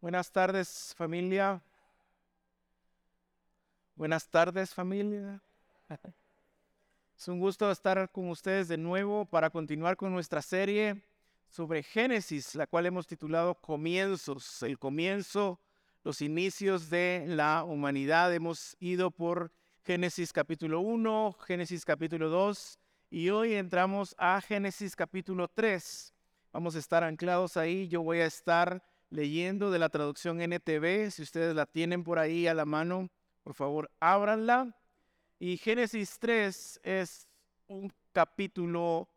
Buenas tardes familia. Buenas tardes familia. Es un gusto estar con ustedes de nuevo para continuar con nuestra serie sobre Génesis, la cual hemos titulado Comienzos, el comienzo, los inicios de la humanidad. Hemos ido por Génesis capítulo 1, Génesis capítulo 2 y hoy entramos a Génesis capítulo 3. Vamos a estar anclados ahí. Yo voy a estar leyendo de la traducción NTV. Si ustedes la tienen por ahí a la mano, por favor, ábranla. Y Génesis 3 es un capítulo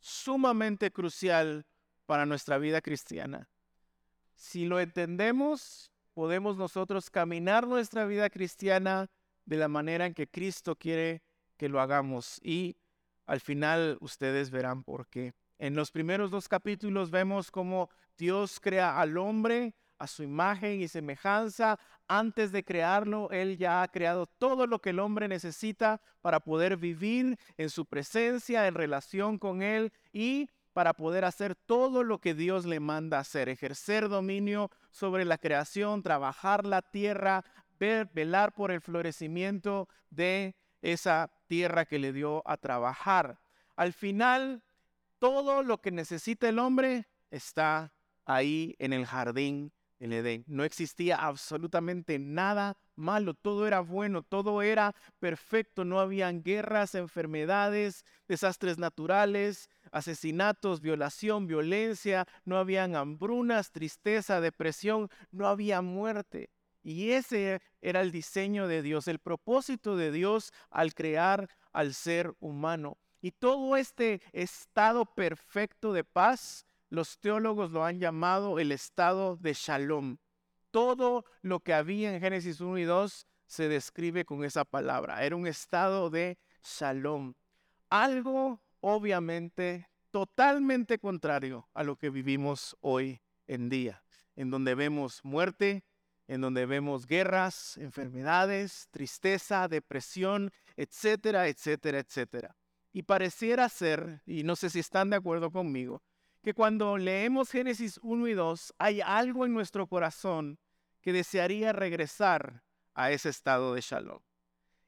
sumamente crucial para nuestra vida cristiana. Si lo entendemos, podemos nosotros caminar nuestra vida cristiana de la manera en que Cristo quiere que lo hagamos. Y al final ustedes verán por qué. En los primeros dos capítulos vemos cómo Dios crea al hombre a su imagen y semejanza. Antes de crearlo, Él ya ha creado todo lo que el hombre necesita para poder vivir en su presencia, en relación con Él y para poder hacer todo lo que Dios le manda hacer, ejercer dominio sobre la creación, trabajar la tierra, ver, velar por el florecimiento de esa tierra que le dio a trabajar. Al final, todo lo que necesita el hombre está ahí en el jardín del Edén. No existía absolutamente nada malo, todo era bueno, todo era perfecto, no habían guerras, enfermedades, desastres naturales, asesinatos, violación, violencia, no habían hambrunas, tristeza, depresión, no había muerte. Y ese era el diseño de Dios, el propósito de Dios al crear al ser humano. Y todo este estado perfecto de paz, los teólogos lo han llamado el estado de shalom. Todo lo que había en Génesis 1 y 2 se describe con esa palabra. Era un estado de shalom. Algo obviamente totalmente contrario a lo que vivimos hoy en día, en donde vemos muerte, en donde vemos guerras, enfermedades, tristeza, depresión, etcétera, etcétera, etcétera. Y pareciera ser, y no sé si están de acuerdo conmigo, que cuando leemos Génesis 1 y 2 hay algo en nuestro corazón que desearía regresar a ese estado de shalom.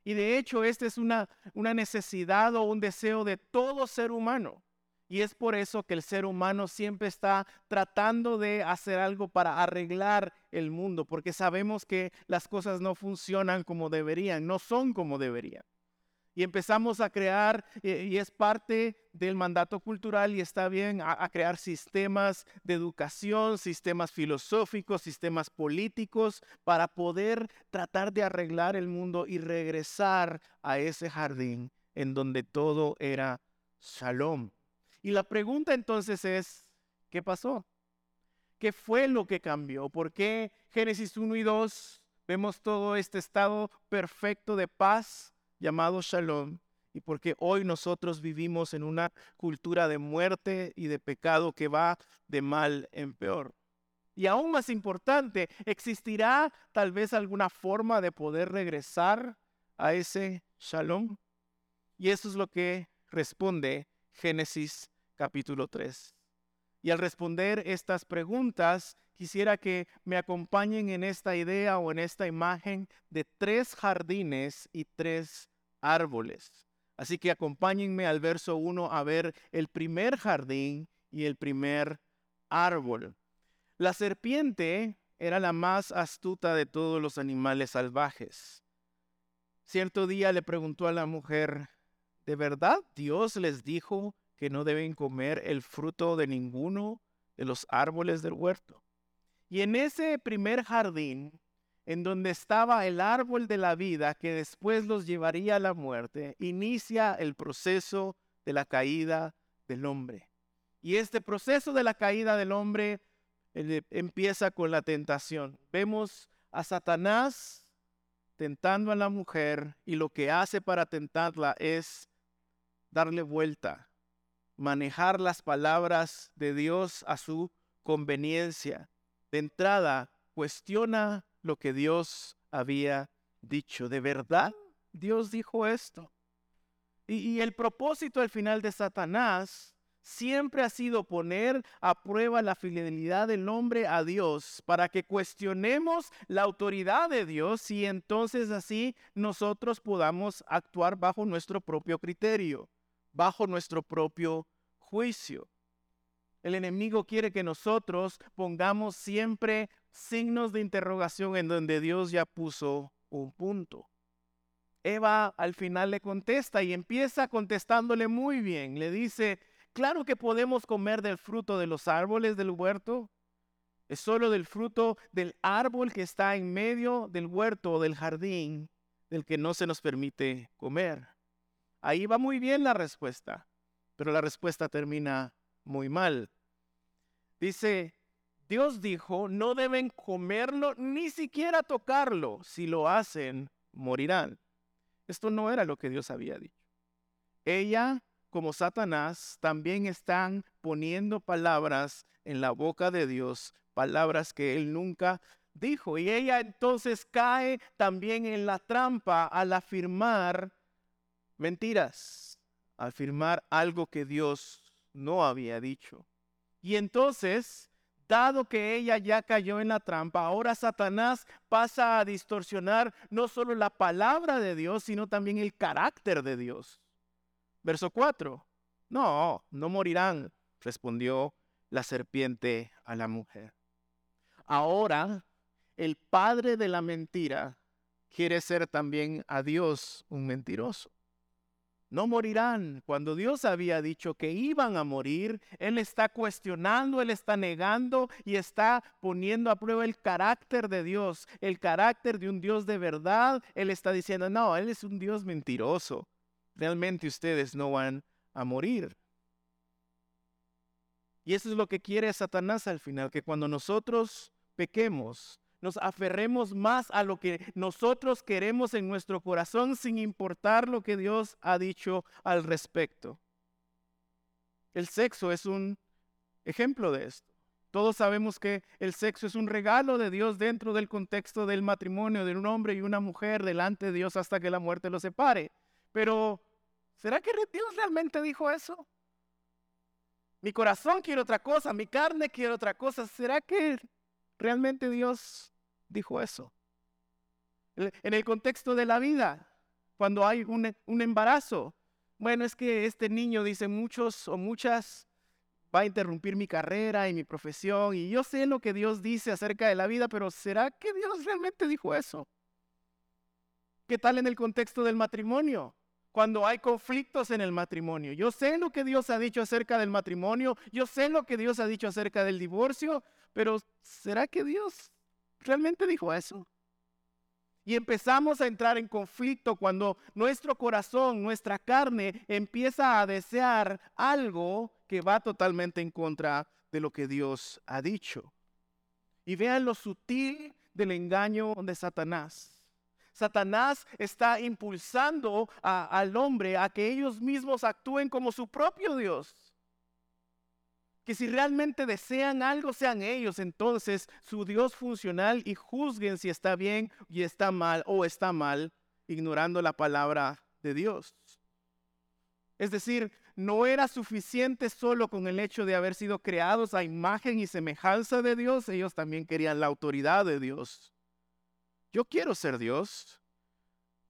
Y de hecho, esta es una, una necesidad o un deseo de todo ser humano. Y es por eso que el ser humano siempre está tratando de hacer algo para arreglar el mundo, porque sabemos que las cosas no funcionan como deberían, no son como deberían y empezamos a crear, eh, y es parte del mandato cultural y está bien, a, crear sistemas de educación, sistemas filosóficos, sistemas políticos, para poder tratar de arreglar el mundo y regresar a ese jardín en donde todo era shalom. Y la pregunta entonces es, ¿qué pasó? ¿Qué fue lo que cambió? ¿Por qué Génesis 1 y 2 vemos todo este estado perfecto de paz? Llamado Shalom y porque hoy nosotros vivimos en una cultura de muerte y de pecado que va de mal en peor. Y aún más importante, ¿existirá tal vez alguna forma de poder regresar a ese shalom? Y eso es lo que responde Génesis capítulo 3. Y al responder estas preguntas, quisiera que me acompañen en esta idea o en esta imagen de tres jardines y tres árboles. Así que acompáñenme al verso 1 a ver el primer jardín y el primer árbol. La serpiente era la más astuta de todos los animales salvajes. Cierto día le preguntó a la mujer, ¿de verdad Dios les dijo que no deben comer el fruto de ninguno de los árboles del huerto? Y en ese primer jardín en donde estaba el árbol de la vida que después los llevaría a la muerte, inicia el proceso de la caída del hombre. Y este proceso de la caída del hombre eh, empieza con la tentación. Vemos a Satanás tentando a la mujer y lo que hace para tentarla es darle vuelta, manejar las palabras de Dios a su conveniencia. De entrada, cuestiona lo que Dios había dicho. ¿De verdad Dios dijo esto? Y, el propósito al final de Satanás siempre ha sido poner a prueba la fidelidad del hombre a Dios para que cuestionemos la autoridad de Dios y entonces así nosotros podamos actuar bajo nuestro propio criterio, bajo nuestro propio juicio. El enemigo quiere que nosotros pongamos siempre signos de interrogación en donde Dios ya puso un punto. Eva al final le contesta y empieza contestándole muy bien. Le dice, claro que podemos comer del fruto de los árboles del huerto. Es solo del fruto del árbol que está en medio del huerto o del jardín del que no se nos permite comer. Ahí va muy bien la respuesta, pero la respuesta termina muy mal. Dice, Dios dijo, no deben comerlo ni siquiera tocarlo. Si lo hacen, morirán. Esto no era lo que Dios había dicho. Ella, como Satanás, también están poniendo palabras en la boca de Dios, palabras que él nunca dijo. Y ella entonces cae también en la trampa al afirmar mentiras, afirmar algo que Dios no había dicho. Y entonces Dado que ella ya cayó en la trampa, ahora Satanás pasa a distorsionar no solo la palabra de Dios, sino también el carácter de Dios. Verso 4. No, no morirán, respondió la serpiente a la mujer. Ahora, el padre de la mentira quiere ser también a Dios un mentiroso no morirán. Cuando Dios había dicho que iban a morir, Él está cuestionando, Él está negando y está poniendo a prueba el carácter de Dios, el carácter de un Dios de verdad. Él está diciendo, no, Él es un Dios mentiroso. Realmente ustedes no van a morir. Y eso es lo que quiere Satanás al final, que cuando nosotros pequemos, nos aferremos más a lo que nosotros queremos en nuestro corazón sin importar lo que Dios ha dicho al respecto. El sexo es un ejemplo de esto. Todos sabemos que el sexo es un regalo de Dios dentro del contexto del matrimonio de un hombre y una mujer delante de Dios hasta que la muerte los separe. Pero, ¿será que Dios realmente dijo eso? Mi corazón quiere otra cosa, mi carne quiere otra cosa. ¿Será que realmente Dios dijo eso. En el contexto de la vida, cuando hay un, embarazo, bueno, es que este niño dice muchos o muchas va a interrumpir mi carrera y mi profesión y yo sé lo que Dios dice acerca de la vida, pero ¿será que Dios realmente dijo eso? ¿Qué tal en el contexto del matrimonio? Cuando hay conflictos en el matrimonio. Yo sé lo que Dios ha dicho acerca del matrimonio, yo sé lo que Dios ha dicho acerca del divorcio, pero ¿será que Dios ¿Realmente dijo eso? Y empezamos a entrar en conflicto cuando nuestro corazón, nuestra carne empieza a desear algo que va totalmente en contra de lo que Dios ha dicho. Y vean lo sutil del engaño de Satanás. Satanás está impulsando al hombre a que ellos mismos actúen como su propio Dios que si realmente desean algo, sean ellos entonces su Dios funcional y juzguen si está bien y está mal o está mal, ignorando la palabra de Dios. Es decir, no era suficiente solo con el hecho de haber sido creados a imagen y semejanza de Dios, ellos también querían la autoridad de Dios. Yo quiero ser Dios.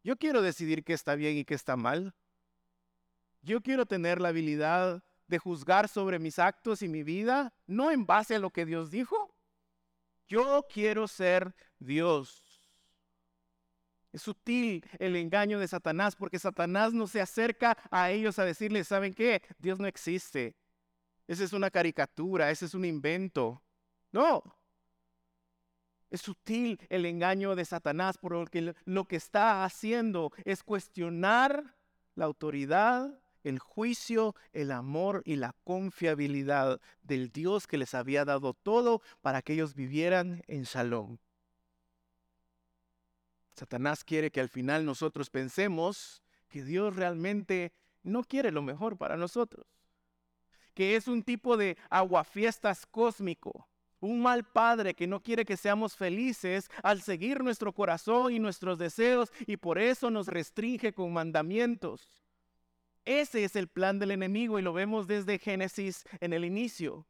Yo quiero decidir qué está bien y qué está mal. Yo quiero tener la habilidad de juzgar sobre mis actos y mi vida, no en base a lo que Dios dijo. Yo quiero ser Dios. Es sutil el engaño de Satanás porque Satanás no se acerca a ellos a decirles, ¿saben qué? Dios no existe. Esa es una caricatura, ese es un invento. No. Es sutil el engaño de Satanás porque lo que está haciendo es cuestionar la autoridad el juicio, el amor y la confiabilidad del Dios que les había dado todo para que ellos vivieran en shalom. Satanás quiere que al final nosotros pensemos que Dios realmente no quiere lo mejor para nosotros, que es un tipo de aguafiestas cósmico, un mal padre que no quiere que seamos felices al seguir nuestro corazón y nuestros deseos y por eso nos restringe con mandamientos. Ese es el plan del enemigo y lo vemos desde Génesis en el inicio.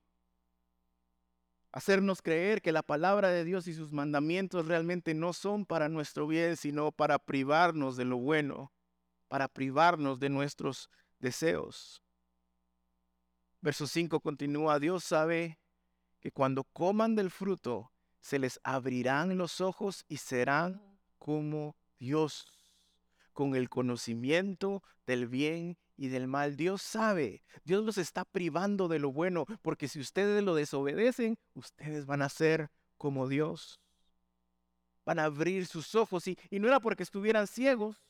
Hacernos creer que la palabra de Dios y sus mandamientos realmente no son para nuestro bien, sino para privarnos de lo bueno, para privarnos de nuestros deseos. Verso 5 continúa, Dios sabe que cuando coman del fruto, se les abrirán los ojos y serán como Dios, con el conocimiento del bien y del mal. Dios sabe, Dios los está privando de lo bueno, porque si ustedes lo desobedecen, ustedes van a ser como Dios. Van a abrir sus ojos y, y no era porque estuvieran ciegos.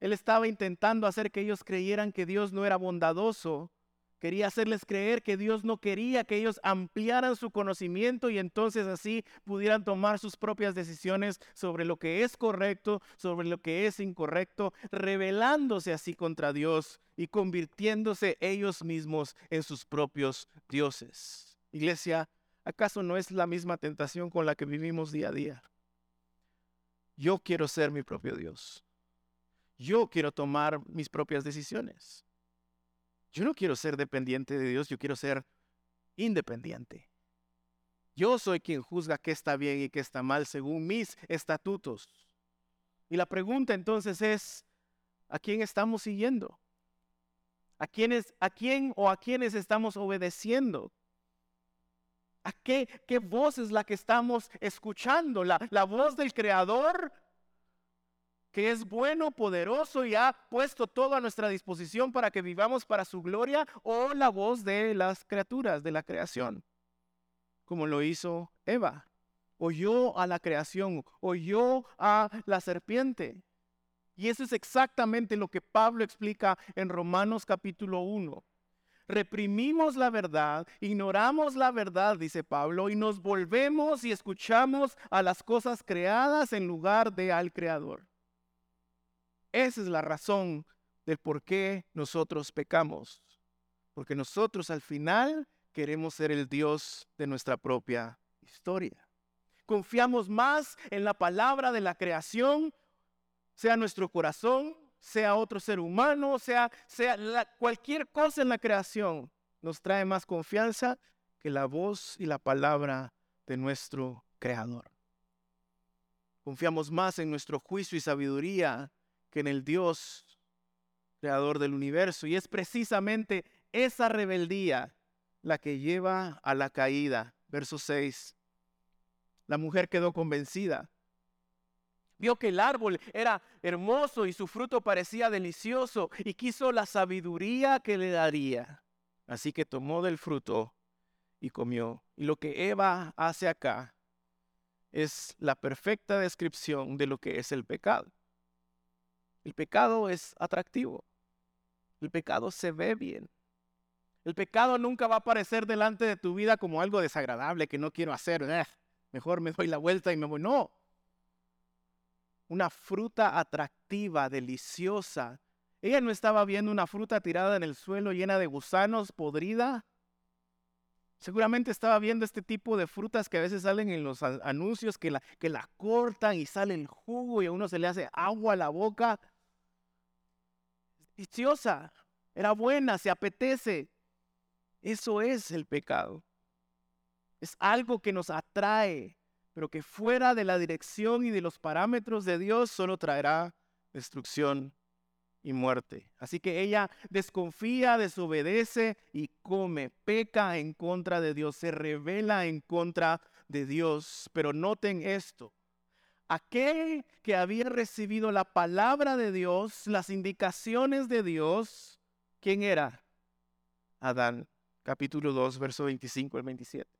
Él estaba intentando hacer que ellos creyeran que Dios no era bondadoso, Quería hacerles creer que Dios no quería que ellos ampliaran su conocimiento y entonces así pudieran tomar sus propias decisiones sobre lo que es correcto, sobre lo que es incorrecto, rebelándose así contra Dios y convirtiéndose ellos mismos en sus propios dioses. Iglesia, ¿acaso no es la misma tentación con la que vivimos día a día? Yo quiero ser mi propio Dios. Yo quiero tomar mis propias decisiones. Yo no quiero ser dependiente de Dios, yo quiero ser independiente. Yo soy quien juzga qué está bien y qué está mal según mis estatutos. Y la pregunta entonces es, ¿a quién estamos siguiendo? ¿A, quién o a quiénes estamos obedeciendo? ¿A qué, qué voz es la que estamos escuchando? ¿La, la voz del Creador que es bueno, poderoso y ha puesto todo a nuestra disposición para que vivamos para su gloria, o la voz de las criaturas, de la creación, como lo hizo Eva. Oyó a la creación, oyó a la serpiente. Y eso es exactamente lo que Pablo explica en Romanos capítulo 1. Reprimimos la verdad, ignoramos la verdad, dice Pablo, y nos volvemos y escuchamos a las cosas creadas en lugar de al Creador. Esa es la razón del por qué nosotros pecamos. Porque nosotros al final queremos ser el Dios de nuestra propia historia. Confiamos más en la palabra de la creación, sea nuestro corazón, sea otro ser humano, sea, sea cualquier cosa en la creación, nos trae más confianza que la voz y la palabra de nuestro Creador. Confiamos más en nuestro juicio y sabiduría en el Dios creador del universo. Y es precisamente esa rebeldía la que lleva a la caída. Verso 6. La mujer quedó convencida. Vio que el árbol era hermoso y su fruto parecía delicioso y quiso la sabiduría que le daría. Así que tomó del fruto y comió. Y lo que Eva hace acá es la perfecta descripción de lo que es el pecado. El pecado es atractivo. El pecado se ve bien. El pecado nunca va a aparecer delante de tu vida como algo desagradable que no quiero hacer. mejor me doy la vuelta y me voy. No. Una fruta atractiva, deliciosa. Ella no estaba viendo una fruta tirada en el suelo llena de gusanos, podrida. Seguramente estaba viendo este tipo de frutas que a veces salen en los anuncios que la, que la cortan y sale el jugo y a uno se le hace agua a la boca era buena, se apetece. Eso es el pecado. Es algo que nos atrae, pero que fuera de la dirección y de los parámetros de Dios solo traerá destrucción y muerte. Así que ella desconfía, desobedece y come, peca en contra de Dios, se revela en contra de Dios. Pero noten esto, aquel que había recibido la palabra de Dios, las indicaciones de Dios, ¿quién era? Adán, capítulo 2, verso 25 al 27.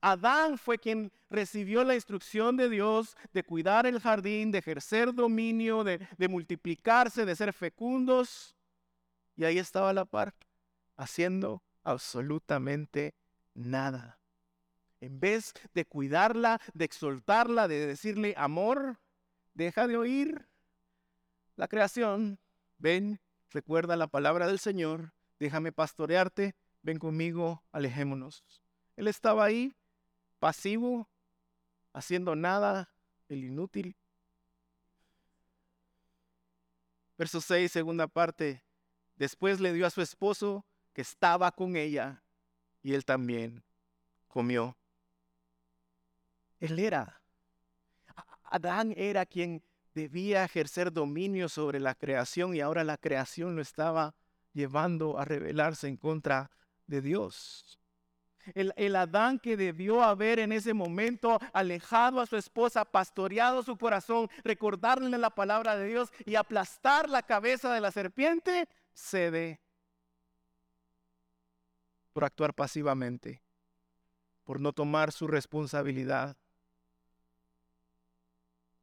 Adán fue quien recibió la instrucción de Dios de cuidar el jardín, de ejercer dominio, de, de multiplicarse, de ser fecundos. Y ahí estaba la par, haciendo absolutamente nada. En vez de cuidarla, de exaltarla, de decirle amor, deja de oír la creación. Ven, recuerda la palabra del Señor, déjame pastorearte, ven conmigo, alejémonos. Él estaba ahí, pasivo, haciendo nada, el inútil. Verso 6, segunda parte. Después le dio a su esposo que estaba con ella y él también comió. Él era. Adán era quien debía ejercer dominio sobre la creación y ahora la creación lo estaba llevando a rebelarse en contra de Dios. El, el, Adán que debió haber en ese momento alejado a su esposa, pastoreado su corazón, recordarle la palabra de Dios y aplastar la cabeza de la serpiente, cede por actuar pasivamente, por no tomar su responsabilidad.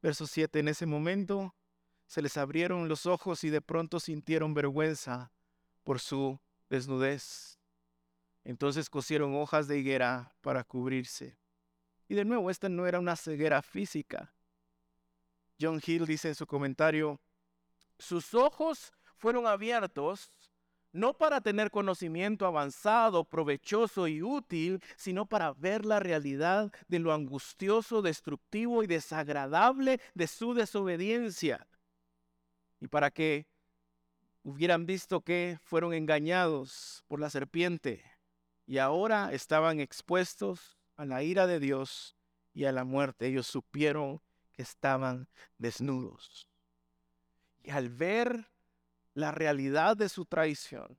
Verso 7, en ese momento se les abrieron los ojos y de pronto sintieron vergüenza por su desnudez. Entonces cosieron hojas de higuera para cubrirse. Y de nuevo, esta no era una ceguera física. John Hill dice en su comentario, sus ojos fueron abiertos no para tener conocimiento avanzado, provechoso y útil, sino para ver la realidad de lo angustioso, destructivo y desagradable de su desobediencia. Y para que hubieran visto que fueron engañados por la serpiente y ahora estaban expuestos a la ira de Dios y a la muerte. Ellos supieron que estaban desnudos. Y al ver la realidad de su traición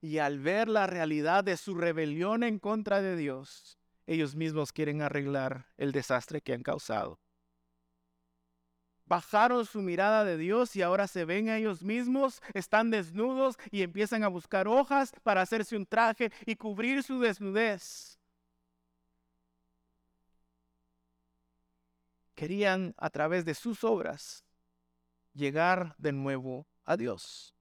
y al ver la realidad de su rebelión en contra de Dios, ellos mismos quieren arreglar el desastre que han causado. Bajaron su mirada de Dios y ahora se ven a ellos mismos, están desnudos y empiezan a buscar hojas para hacerse un traje y cubrir su desnudez. Querían a través de sus obras llegar de nuevo a Dios.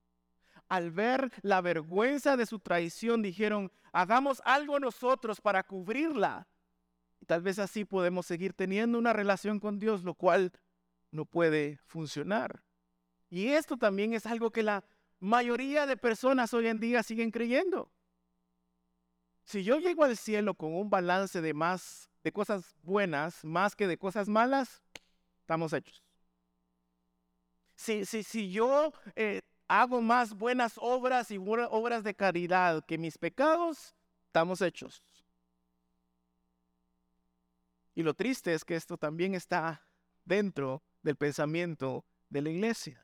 Al ver la vergüenza de su traición, dijeron, hagamos algo nosotros para cubrirla. Tal vez así podemos seguir teniendo una relación con Dios, lo cual no puede funcionar. Y esto también es algo que la mayoría de personas hoy en día siguen creyendo. Si yo llego al cielo con un balance de más de cosas buenas más que de cosas malas, estamos hechos. Si, si, si yo eh, hago más buenas obras y obras de caridad que mis pecados, estamos hechos. Y lo triste es que esto también está dentro del pensamiento de la iglesia.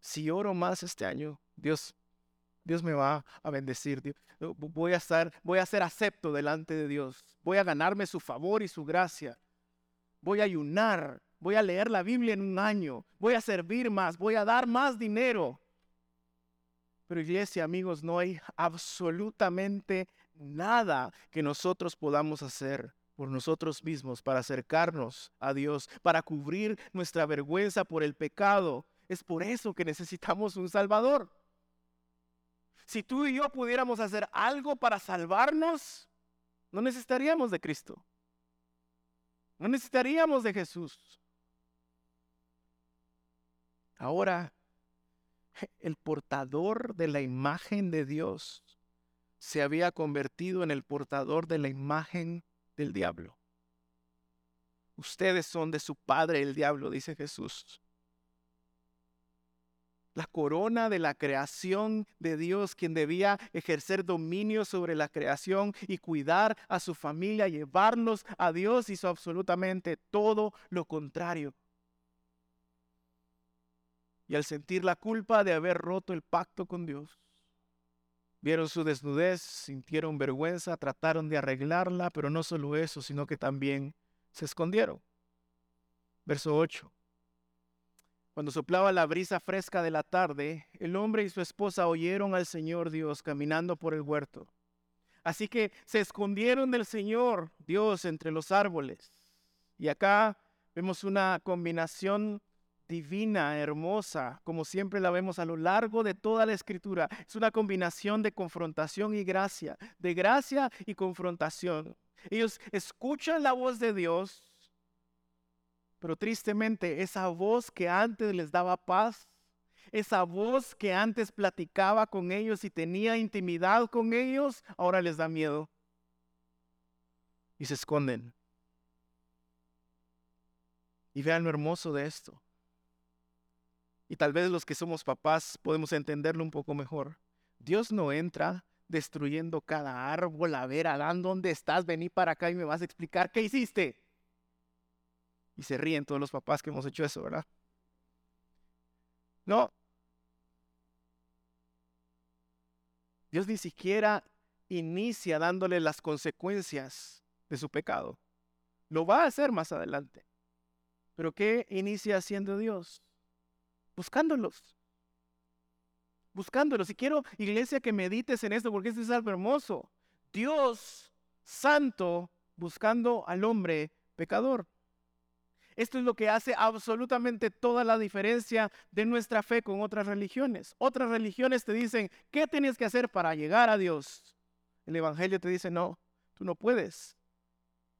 Si oro más este año, Dios, Dios me va a bendecir. Voy a estar, voy a ser acepto delante de Dios. Voy a ganarme su favor y su gracia. Voy a ayunar voy a leer la Biblia en un año, voy a servir más, voy a dar más dinero. Pero iglesia, amigos, no hay absolutamente nada que nosotros podamos hacer por nosotros mismos para acercarnos a Dios, para cubrir nuestra vergüenza por el pecado. Es por eso que necesitamos un Salvador. Si tú y yo pudiéramos hacer algo para salvarnos, no necesitaríamos de Cristo. No necesitaríamos de Jesús. Ahora, el portador de la imagen de Dios se había convertido en el portador de la imagen del diablo. Ustedes son de su padre el diablo, dice Jesús. La corona de la creación de Dios, quien debía ejercer dominio sobre la creación y cuidar a su familia, llevarlos a Dios, hizo absolutamente todo lo contrario y al sentir la culpa de haber roto el pacto con Dios, vieron su desnudez, sintieron vergüenza, trataron de arreglarla, pero no solo eso, sino que también se escondieron. Verso 8. Cuando soplaba la brisa fresca de la tarde, el hombre y su esposa oyeron al Señor Dios caminando por el huerto. Así que se escondieron del Señor Dios entre los árboles. Y acá vemos una combinación divina, hermosa, como siempre la vemos a lo largo de toda la escritura. Es una combinación de confrontación y gracia, de gracia y confrontación. Ellos escuchan la voz de Dios, pero tristemente esa voz que antes les daba paz, esa voz que antes platicaba con ellos y tenía intimidad con ellos, ahora les da miedo y se esconden. Y vean lo hermoso de esto y tal vez los que somos papás podemos entenderlo un poco mejor. Dios no entra destruyendo cada árbol. A ver, Adán, ¿dónde estás? Vení para acá y me vas a explicar qué hiciste. Y se ríen todos los papás que hemos hecho eso, ¿verdad? No. Dios ni siquiera inicia dándole las consecuencias de su pecado. Lo va a hacer más adelante. Pero ¿qué inicia haciendo Dios? Buscándolos. Buscándolos. Y quiero, iglesia, que medites en esto porque este es algo hermoso. Dios santo buscando al hombre pecador. Esto es lo que hace absolutamente toda la diferencia de nuestra fe con otras religiones. Otras religiones te dicen, ¿qué tienes que hacer para llegar a Dios? El Evangelio te dice, no, tú no puedes.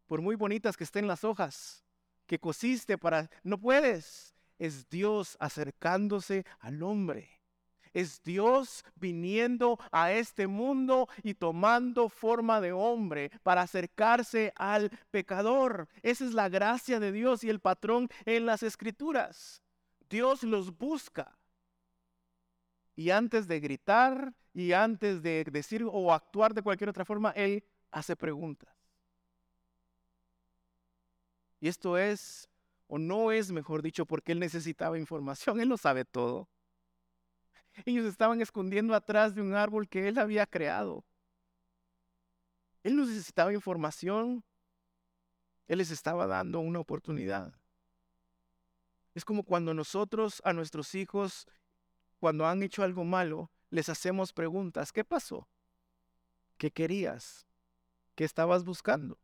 Por muy bonitas que estén las hojas que cosiste para... No puedes. Es Dios acercándose al hombre. Es Dios viniendo a este mundo y tomando forma de hombre para acercarse al pecador. Esa es la gracia de Dios y el patrón en las escrituras. Dios los busca. Y antes de gritar y antes de decir o actuar de cualquier otra forma, Él hace preguntas. Y esto es, o no es, mejor dicho, porque Él necesitaba información. Él lo sabe todo. Ellos estaban escondiendo atrás de un árbol que él había creado. Él necesitaba información. Él les estaba dando una oportunidad. Es como cuando nosotros a nuestros hijos, cuando han hecho algo malo, les hacemos preguntas. ¿Qué pasó? ¿Qué querías? ¿Qué estabas buscando?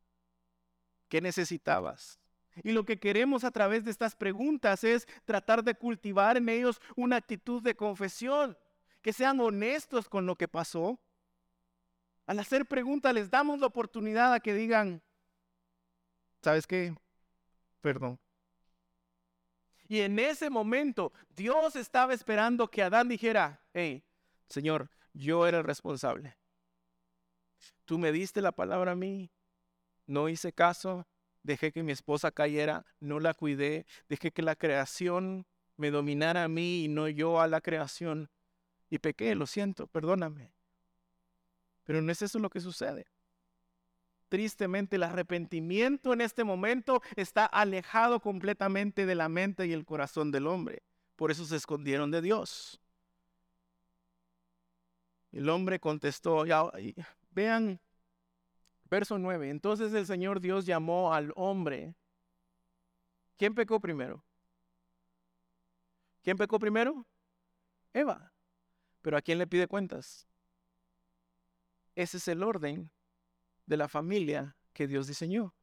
¿Qué necesitabas? Y lo que queremos a través de estas preguntas es tratar de cultivar en ellos una actitud de confesión, que sean honestos con lo que pasó. Al hacer preguntas les damos la oportunidad a que digan, ¿sabes qué? Perdón. Y en ese momento Dios estaba esperando que Adán dijera, hey, Señor, yo era el responsable. Tú me diste la palabra a mí, no hice caso, dejé que mi esposa cayera, no la cuidé, dejé que la creación me dominara a mí y no yo a la creación. Y pequé, lo siento, perdóname. Pero no es eso lo que sucede. Tristemente, el arrepentimiento en este momento está alejado completamente de la mente y el corazón del hombre. Por eso se escondieron de Dios. El hombre contestó, ya, vean Verso 9. Entonces el Señor Dios llamó al hombre. ¿Quién pecó primero? ¿Quién pecó primero? Eva. Pero ¿a quién le pide cuentas? Ese es el orden de la familia que Dios diseñó.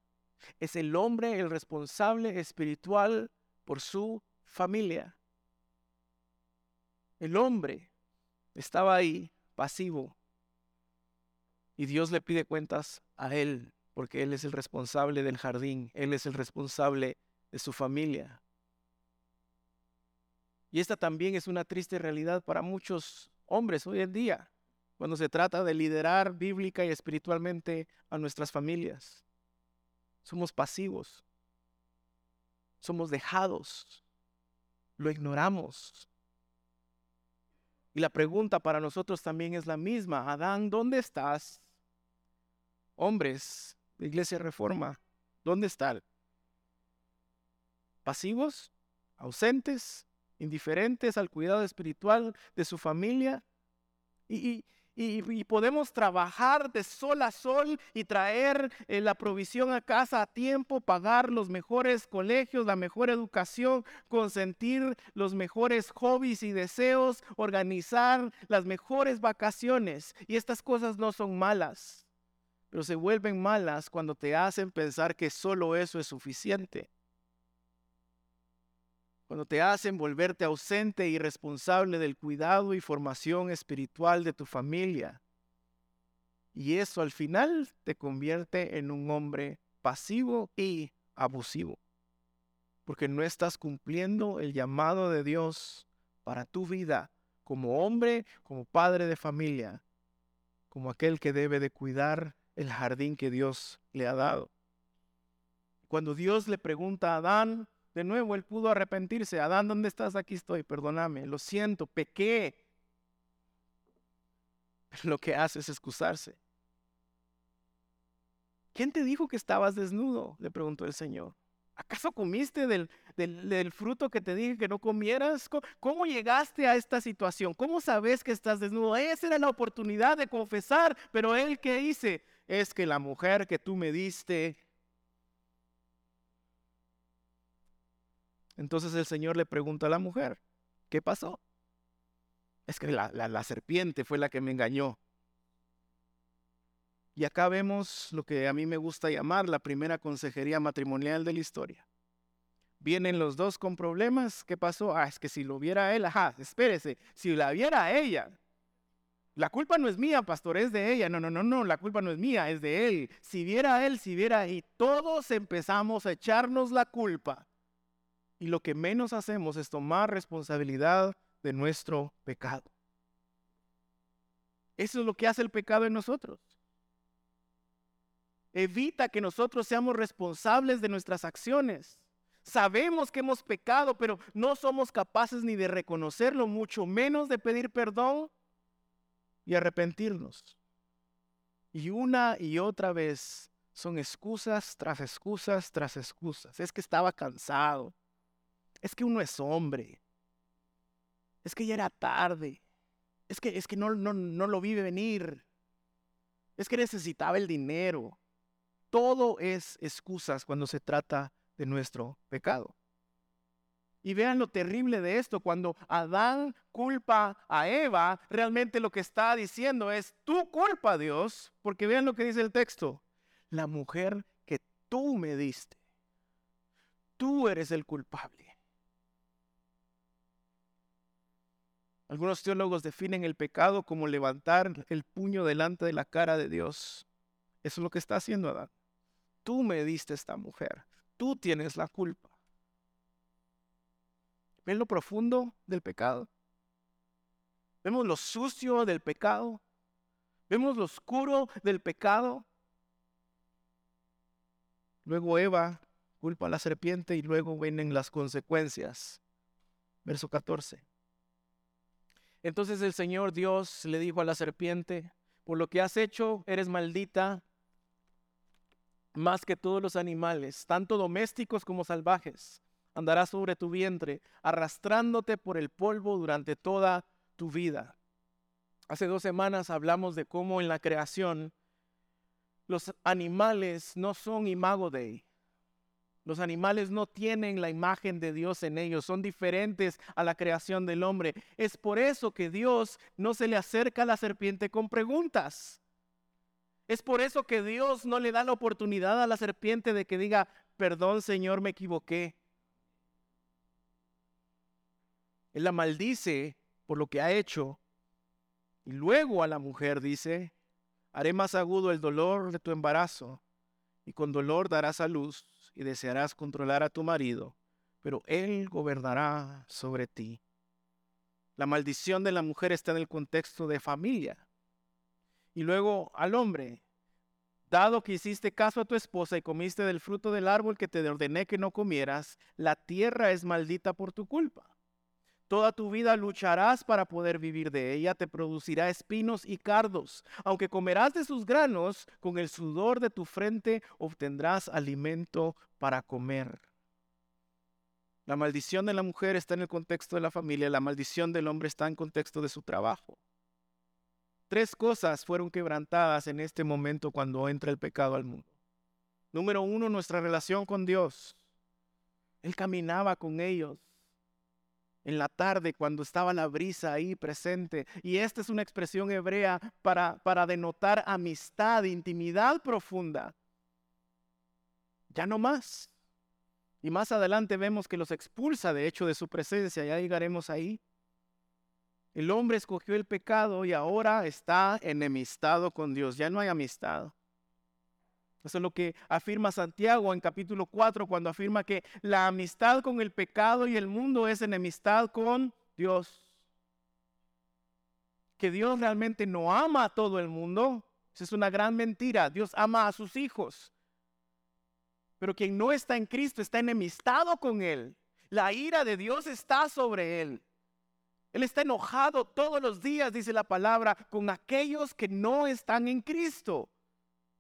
Es el hombre el responsable espiritual por su familia. El hombre estaba ahí pasivo, y Dios le pide cuentas a él, porque él es el responsable del jardín, él es el responsable de su familia. Y esta también es una triste realidad para muchos hombres hoy en día, cuando se trata de liderar bíblica y espiritualmente a nuestras familias. Somos pasivos, somos dejados, lo ignoramos. Y la pregunta para nosotros también es la misma. Adán, ¿dónde estás? Hombres de Iglesia Reforma, ¿dónde están? ¿Pasivos? ¿Ausentes? ¿Indiferentes al cuidado espiritual de su familia? Y, podemos trabajar de sol a sol y traer eh, la provisión a casa a tiempo, pagar los mejores colegios, la mejor educación, consentir los mejores hobbies y deseos, organizar las mejores vacaciones. Y estas cosas no son malas pero se vuelven malas cuando te hacen pensar que solo eso es suficiente. Cuando te hacen volverte ausente e irresponsable del cuidado y formación espiritual de tu familia. Y eso al final te convierte en un hombre pasivo y abusivo. Porque no estás cumpliendo el llamado de Dios para tu vida como hombre, como padre de familia, como aquel que debe de cuidar el jardín que Dios le ha dado. Cuando Dios le pregunta a Adán, de nuevo él pudo arrepentirse. Adán, ¿dónde estás? Aquí estoy, perdóname, lo siento, pequé. Pero lo que hace es excusarse. ¿Quién te dijo que estabas desnudo? Le preguntó el Señor. ¿Acaso comiste del, del, fruto que te dije que no comieras? ¿Cómo, llegaste a esta situación? ¿Cómo sabes que estás desnudo? Esa era la oportunidad de confesar, pero él que hice es que la mujer que tú me diste Entonces el Señor le pregunta a la mujer, ¿qué pasó? Es que la, serpiente fue la que me engañó. Y acá vemos lo que a mí me gusta llamar la primera consejería matrimonial de la historia. Vienen los dos con problemas. ¿Qué pasó? Ah, es que si lo viera él, ajá, espérese, si la viera ella. La culpa no es mía, pastor, es de ella. No, no, no, no, la culpa no es mía, es de él. Si viera él, si viera y todos empezamos a echarnos la culpa y lo que menos hacemos es tomar responsabilidad de nuestro pecado. Eso es lo que hace el pecado en nosotros. Evita que nosotros seamos responsables de nuestras acciones. Sabemos que hemos pecado, pero no somos capaces ni de reconocerlo, mucho menos de pedir perdón y arrepentirnos. Y una y otra vez son excusas tras excusas tras excusas. Es que estaba cansado es que uno es hombre, es que ya era tarde, es que, es que no, no, no lo vi venir, es que necesitaba el dinero. Todo es excusas cuando se trata de nuestro pecado. Y vean lo terrible de esto, cuando Adán culpa a Eva, realmente lo que está diciendo es tu culpa, Dios, porque vean lo que dice el texto, la mujer que tú me diste, tú eres el culpable. Algunos teólogos definen el pecado como levantar el puño delante de la cara de Dios. Eso es lo que está haciendo Adán. Tú me diste esta mujer. Tú tienes la culpa. ¿Ven lo profundo del pecado? ¿Vemos lo sucio del pecado? ¿Vemos lo oscuro del pecado? Luego Eva culpa a la serpiente y luego vienen las consecuencias. Verso 14. Entonces el Señor Dios le dijo a la serpiente, por lo que has hecho, eres maldita más que todos los animales, tanto domésticos como salvajes. Andarás sobre tu vientre, arrastrándote por el polvo durante toda tu vida. Hace dos semanas hablamos de cómo en la creación los animales no son imago Dei, los animales no tienen la imagen de Dios en ellos, son diferentes a la creación del hombre. Es por eso que Dios no se le acerca a la serpiente con preguntas. Es por eso que Dios no le da la oportunidad a la serpiente de que diga, perdón Señor, me equivoqué. Él la maldice por lo que ha hecho. Y luego a la mujer dice, haré más agudo el dolor de tu embarazo y con dolor darás a luz y desearás controlar a tu marido, pero él gobernará sobre ti. La maldición de la mujer está en el contexto de familia. Y luego al hombre, dado que hiciste caso a tu esposa y comiste del fruto del árbol que te ordené que no comieras, la tierra es maldita por tu culpa. Toda tu vida lucharás para poder vivir de ella, te producirá espinos y cardos. Aunque comerás de sus granos, con el sudor de tu frente obtendrás alimento para comer. La maldición de la mujer está en el contexto de la familia, la maldición del hombre está en contexto de su trabajo. Tres cosas fueron quebrantadas en este momento cuando entra el pecado al mundo. Número uno, nuestra relación con Dios. Él caminaba con ellos en la tarde cuando estaba la brisa ahí presente. Y esta es una expresión hebrea para, para denotar amistad, intimidad profunda. Ya no más. Y más adelante vemos que los expulsa de hecho de su presencia, ya llegaremos ahí. El hombre escogió el pecado y ahora está enemistado con Dios, ya no hay amistad. Eso es lo que afirma Santiago en capítulo 4 cuando afirma que la amistad con el pecado y el mundo es enemistad con Dios. Que Dios realmente no ama a todo el mundo. Esa es una gran mentira. Dios ama a sus hijos. Pero quien no está en Cristo está enemistado con Él. La ira de Dios está sobre Él. Él está enojado todos los días, dice la palabra, con aquellos que no están en Cristo.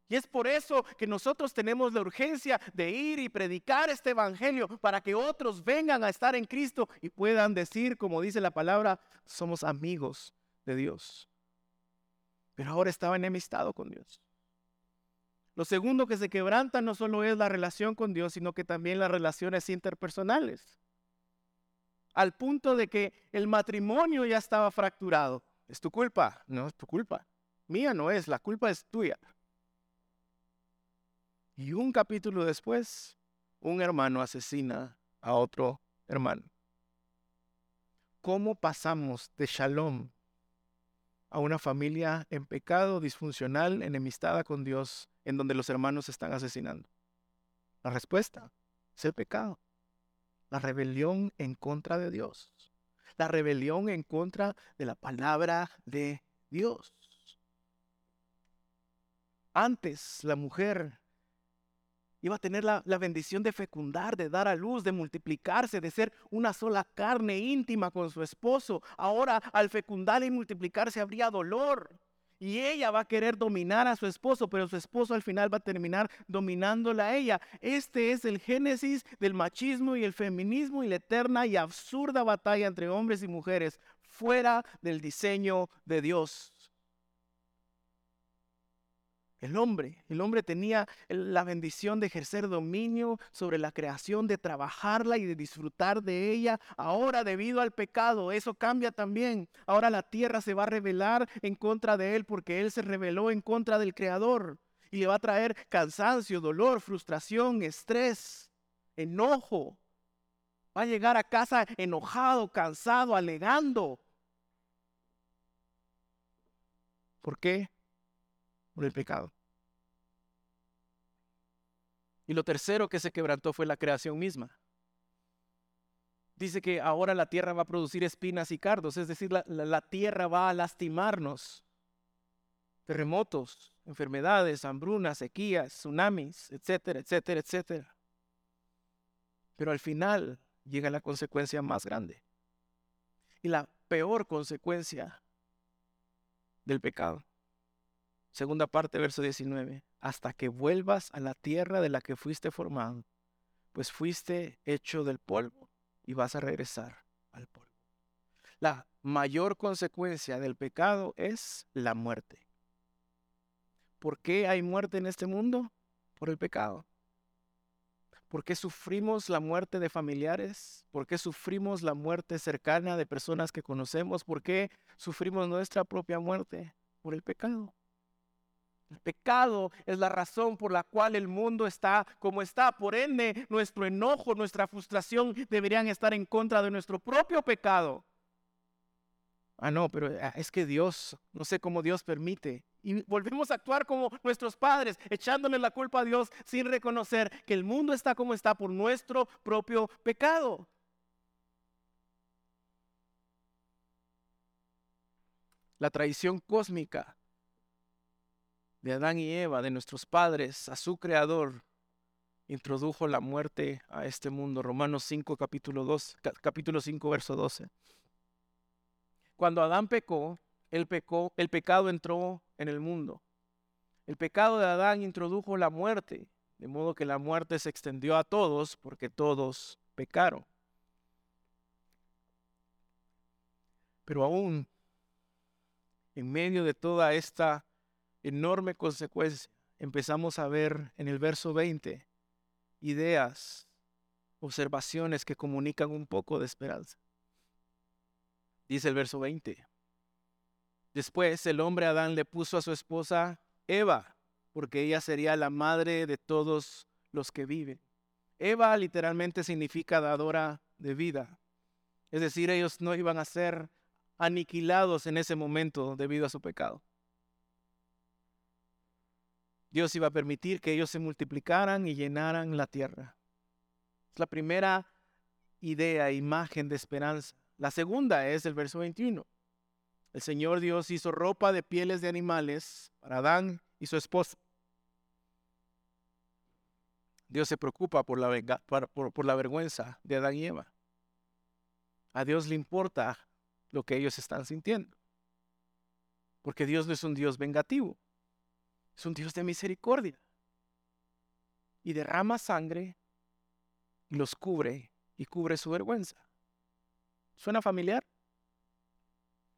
Y es por eso que nosotros tenemos la urgencia de ir y predicar este evangelio para que otros vengan a estar en Cristo y puedan decir, como dice la palabra, somos amigos de Dios. Pero ahora estaba enemistado con Dios. Lo segundo que se quebranta no solo es la relación con Dios, sino que también las relaciones interpersonales. Al punto de que el matrimonio ya estaba fracturado. ¿Es tu culpa? No es tu culpa. Mía no es, la culpa es tuya. Y un capítulo después, un hermano asesina a otro hermano. ¿Cómo pasamos de shalom a una familia en pecado, disfuncional, enemistada con Dios, en donde los hermanos se están asesinando? La respuesta es el pecado, la rebelión en contra de Dios, la rebelión en contra de la palabra de Dios. Antes la mujer iba a tener la, bendición de fecundar, de dar a luz, de multiplicarse, de ser una sola carne íntima con su esposo. Ahora al fecundar y multiplicarse habría dolor. Y ella va a querer dominar a su esposo, pero su esposo al final va a terminar dominándola a ella. Este es el génesis del machismo y el feminismo y la eterna y absurda batalla entre hombres y mujeres fuera del diseño de Dios. El hombre, el hombre tenía la bendición de ejercer dominio sobre la creación, de trabajarla y de disfrutar de ella. Ahora, debido al pecado, eso cambia también. Ahora la tierra se va a rebelar en contra de él porque él se rebeló en contra del Creador. Y le va a traer cansancio, dolor, frustración, estrés, enojo. Va a llegar a casa enojado, cansado, alegando. ¿Por qué? Por el pecado. Y lo tercero que se quebrantó fue la creación misma. Dice que ahora la tierra va a producir espinas y cardos, es decir, la, tierra va a lastimarnos. Terremotos, enfermedades, hambrunas, sequías, tsunamis, etcétera, etcétera, etcétera. Pero al final llega la consecuencia más grande. Y la peor consecuencia del pecado. Segunda parte, verso 19. Hasta que vuelvas a la tierra de la que fuiste formado, pues fuiste hecho del polvo y vas a regresar al polvo. La mayor consecuencia del pecado es la muerte. ¿Por qué hay muerte en este mundo? Por el pecado. ¿Por qué sufrimos la muerte de familiares? ¿Por qué sufrimos la muerte cercana de personas que conocemos? ¿Por qué sufrimos nuestra propia muerte? Por el pecado. El pecado es la razón por la cual el mundo está como está. Por ende, nuestro enojo, nuestra frustración deberían estar en contra de nuestro propio pecado. Ah, no, pero ah, es que Dios, no sé cómo Dios permite. Y volvemos a actuar como nuestros padres, echándole la culpa a Dios sin reconocer que el mundo está como está por nuestro propio pecado. La traición cósmica de Adán y Eva, de nuestros padres, a su creador, introdujo la muerte a este mundo. Romanos 5, capítulo, 2, capítulo 5, verso 12. Cuando Adán pecó, el, pecó, el pecado entró en el mundo. El pecado de Adán introdujo la muerte, de modo que la muerte se extendió a todos porque todos pecaron. Pero aún en medio de toda esta enorme consecuencia. Empezamos a ver en el verso 20 ideas, observaciones que comunican un poco de esperanza. Dice el verso 20. Después el hombre Adán le puso a su esposa Eva, porque ella sería la madre de todos los que viven. Eva literalmente significa dadora de vida. Es decir, ellos no iban a ser aniquilados en ese momento debido a su pecado. Dios iba a permitir que ellos se multiplicaran y llenaran la tierra. Es la primera idea, imagen de esperanza. La segunda es el verso 21. El Señor Dios hizo ropa de pieles de animales para Adán y su esposa. Dios se preocupa por la, por la vergüenza de Adán y Eva. A Dios le importa lo que ellos están sintiendo. Porque Dios no es un Dios vengativo, es un Dios de misericordia. Y derrama sangre y los cubre y cubre su vergüenza. ¿Suena familiar?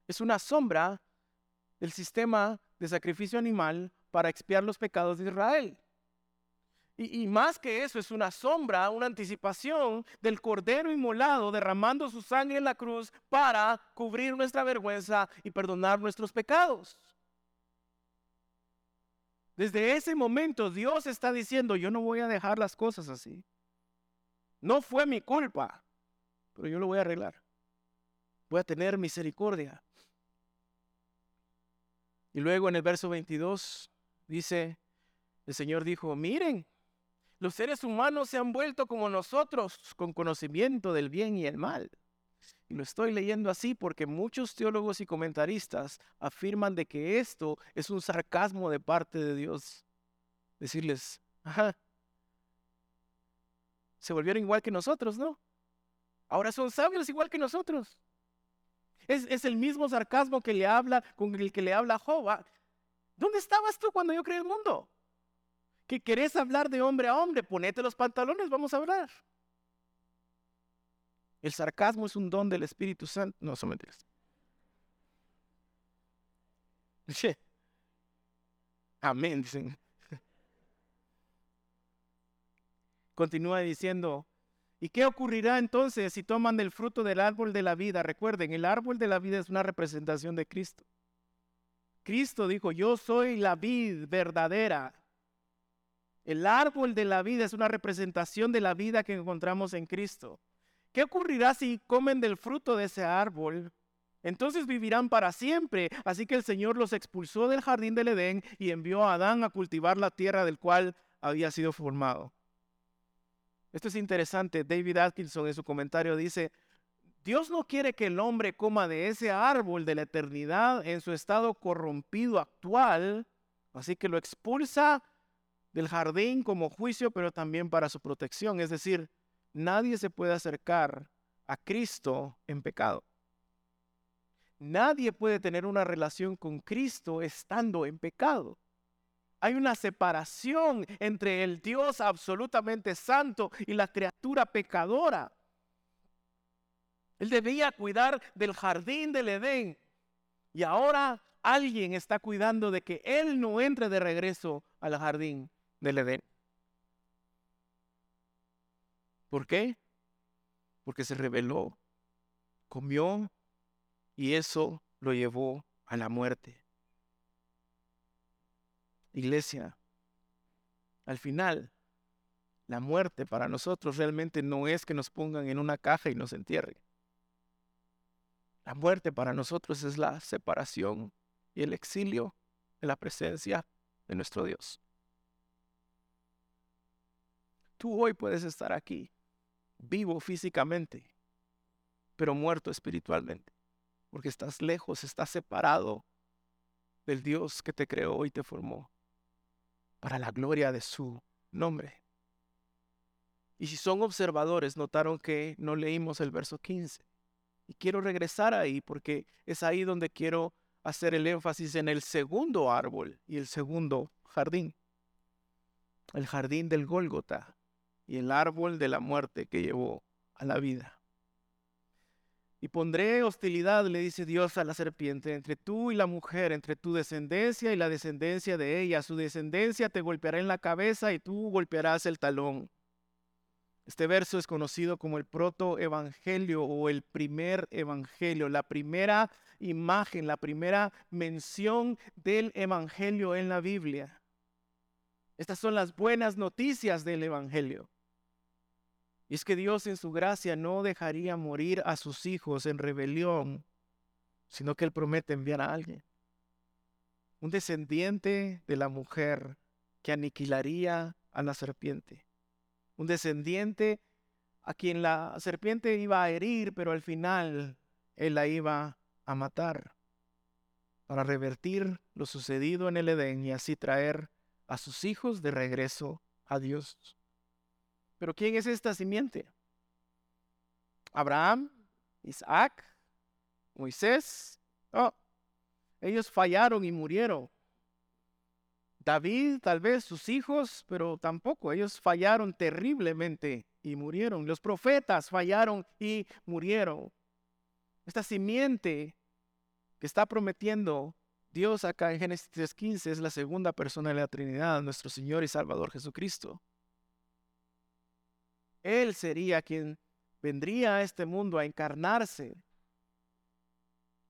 Es una sombra del sistema de sacrificio animal para expiar los pecados de Israel. Y, más que eso, es una sombra, una anticipación del Cordero inmolado derramando su sangre en la cruz para cubrir nuestra vergüenza y perdonar nuestros pecados. Desde ese momento Dios está diciendo, yo no voy a dejar las cosas así. No fue mi culpa, pero yo lo voy a arreglar. Voy a tener misericordia. Y luego en el verso 22 dice, el Señor dijo, miren, los seres humanos se han vuelto como nosotros, con conocimiento del bien y el mal. Y lo estoy leyendo así porque muchos teólogos y comentaristas afirman de que esto es un sarcasmo de parte de Dios. Decirles, ajá, se volvieron igual que nosotros, ¿no? Ahora son sabios igual que nosotros. Es, el mismo sarcasmo que le habla, con el que le habla Job. ¿Dónde estabas tú cuando yo creé el mundo? que querés hablar de hombre a hombre, ponete los pantalones, vamos a hablar. El sarcasmo es un don del Espíritu Santo. No, son mentiras. Amén, dicen. Continúa diciendo, ¿y qué ocurrirá entonces si toman del fruto del árbol de la vida? Recuerden, el árbol de la vida es una representación de Cristo. Cristo dijo, yo soy la vid verdadera el árbol de la vida es una representación de la vida que encontramos en Cristo. ¿Qué ocurrirá si comen del fruto de ese árbol? Entonces vivirán para siempre. Así que el Señor los expulsó del jardín del Edén y envió a Adán a cultivar la tierra del cual había sido formado. Esto es interesante. David Atkinson en su comentario dice, Dios no quiere que el hombre coma de ese árbol de la eternidad en su estado corrompido actual, así que lo expulsa del jardín como juicio, pero también para su protección. Es decir, nadie se puede acercar a Cristo en pecado. Nadie puede tener una relación con Cristo estando en pecado. Hay una separación entre el Dios absolutamente santo y la criatura pecadora. Él debía cuidar del jardín del Edén. Y ahora alguien está cuidando de que Él no entre de regreso al jardín del Edén. ¿Por qué? Porque se rebeló, comió y eso lo llevó a la muerte. Iglesia, al final, la muerte para nosotros realmente no es que nos pongan en una caja y nos entierren. La muerte para nosotros es la separación y el exilio de la presencia de nuestro Dios. Tú hoy puedes estar aquí, vivo físicamente, pero muerto espiritualmente, porque estás lejos, estás separado del Dios que te creó y te formó para la gloria de su nombre. Y si son observadores, notaron que no leímos el verso 15. Y quiero regresar ahí porque es ahí donde quiero hacer el énfasis en el segundo árbol y el segundo jardín. El jardín del Gólgota y el árbol de la muerte que llevó a la vida. Y pondré hostilidad, le dice Dios a la serpiente, entre tú y la mujer, entre tu descendencia y la descendencia de ella. Su descendencia te golpeará en la cabeza y tú golpearás el talón. Este verso es conocido como el protoevangelio o el primer evangelio, la primera imagen, la primera mención del evangelio en la Biblia. Estas son las buenas noticias del evangelio. Y es que Dios en su gracia no dejaría morir a sus hijos en rebelión, sino que Él promete enviar a alguien. Un descendiente de la mujer que aniquilaría a la serpiente. Un descendiente a quien la serpiente iba a herir, pero al final Él la iba a matar para revertir lo sucedido en el Edén y así traer a sus hijos de regreso a Dios. Pero ¿quién es esta simiente? Abraham, Isaac, Moisés. Oh, ellos fallaron y murieron. David, tal vez sus hijos, pero tampoco. Ellos fallaron terriblemente y murieron. Los profetas fallaron y murieron. Esta simiente que está prometiendo Dios acá en Génesis 3.15 es la segunda persona de la Trinidad, nuestro Señor y Salvador Jesucristo. Él sería quien vendría a este mundo a encarnarse,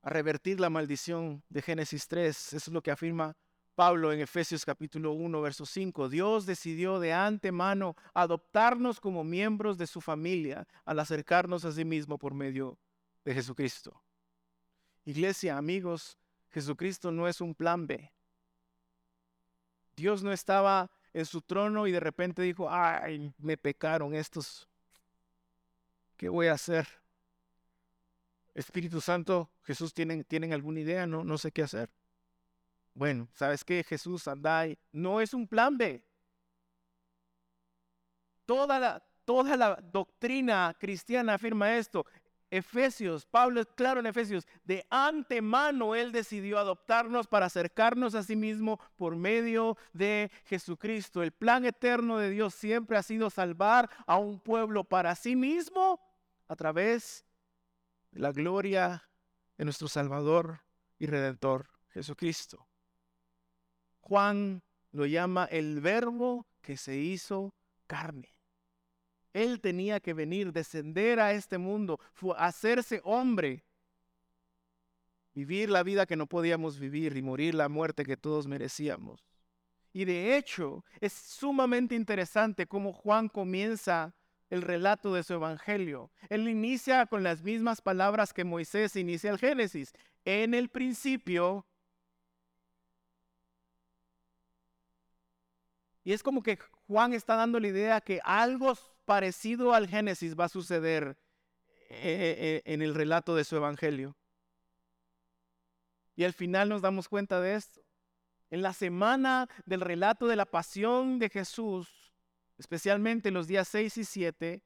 a revertir la maldición de Génesis 3. Eso es lo que afirma Pablo en Efesios capítulo 1, verso 5. Dios decidió de antemano adoptarnos como miembros de su familia al acercarnos a sí mismo por medio de Jesucristo. Iglesia, amigos, Jesucristo no es un plan B. Dios no estaba en su trono y de repente dijo, ay, me pecaron estos. ¿Qué voy a hacer? Espíritu Santo, Jesús, ¿tienen, ¿tienen alguna idea? No, no sé qué hacer. Bueno, ¿sabes qué? Jesús anda No es un plan B. Toda la, toda la doctrina cristiana afirma esto. Efesios, Pablo es claro en Efesios, de antemano Él decidió adoptarnos para acercarnos a sí mismo por medio de Jesucristo. El plan eterno de Dios siempre ha sido salvar a un pueblo para sí mismo a través de la gloria de nuestro Salvador y Redentor Jesucristo. Juan lo llama el verbo que se hizo carne. Él tenía que venir, descender a este mundo, hacerse hombre, vivir la vida que no podíamos vivir y morir la muerte que todos merecíamos. Y de hecho, es sumamente interesante cómo Juan comienza el relato de su evangelio. Él inicia con las mismas palabras que Moisés inicia el Génesis. En el principio. Y es como que Juan está dando la idea que algo parecido al Génesis va a suceder eh, eh, en el relato de su evangelio. Y al final nos damos cuenta de esto. En la semana del relato de la pasión de Jesús, especialmente los días 6 y 7,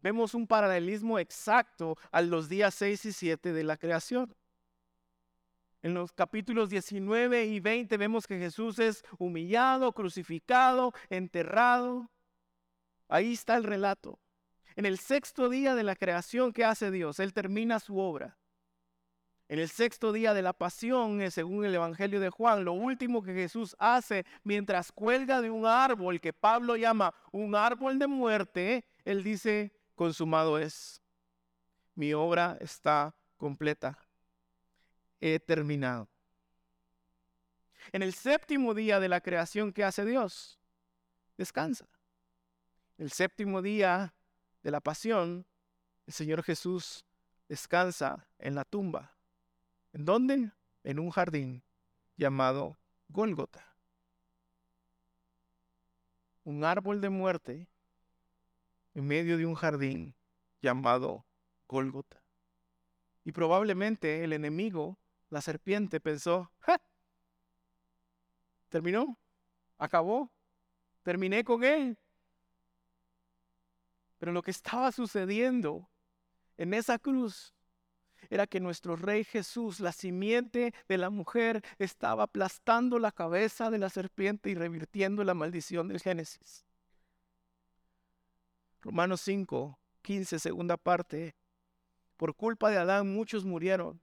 vemos un paralelismo exacto a los días 6 y 7 de la creación. En los capítulos 19 y 20 vemos que Jesús es humillado, crucificado, enterrado. Ahí está el relato. En el sexto día de la creación que hace Dios, Él termina su obra. En el sexto día de la pasión, eh, según el Evangelio de Juan, lo último que Jesús hace mientras cuelga de un árbol que Pablo llama un árbol de muerte, Él dice, consumado es. Mi obra está completa. He terminado. En el séptimo día de la creación que hace Dios, descansa el séptimo día de la pasión, el Señor Jesús descansa en la tumba. ¿En dónde? En un jardín llamado Gólgota. Un árbol de muerte en medio de un jardín llamado Gólgota. Y probablemente el enemigo, la serpiente, pensó, ¿terminó? ¿Acabó? ¿Terminé con él? Pero lo que estaba sucediendo en esa cruz era que nuestro rey Jesús, la simiente de la mujer, estaba aplastando la cabeza de la serpiente y revirtiendo la maldición del Génesis. Romanos 5, 15, segunda parte. Por culpa de Adán muchos murieron,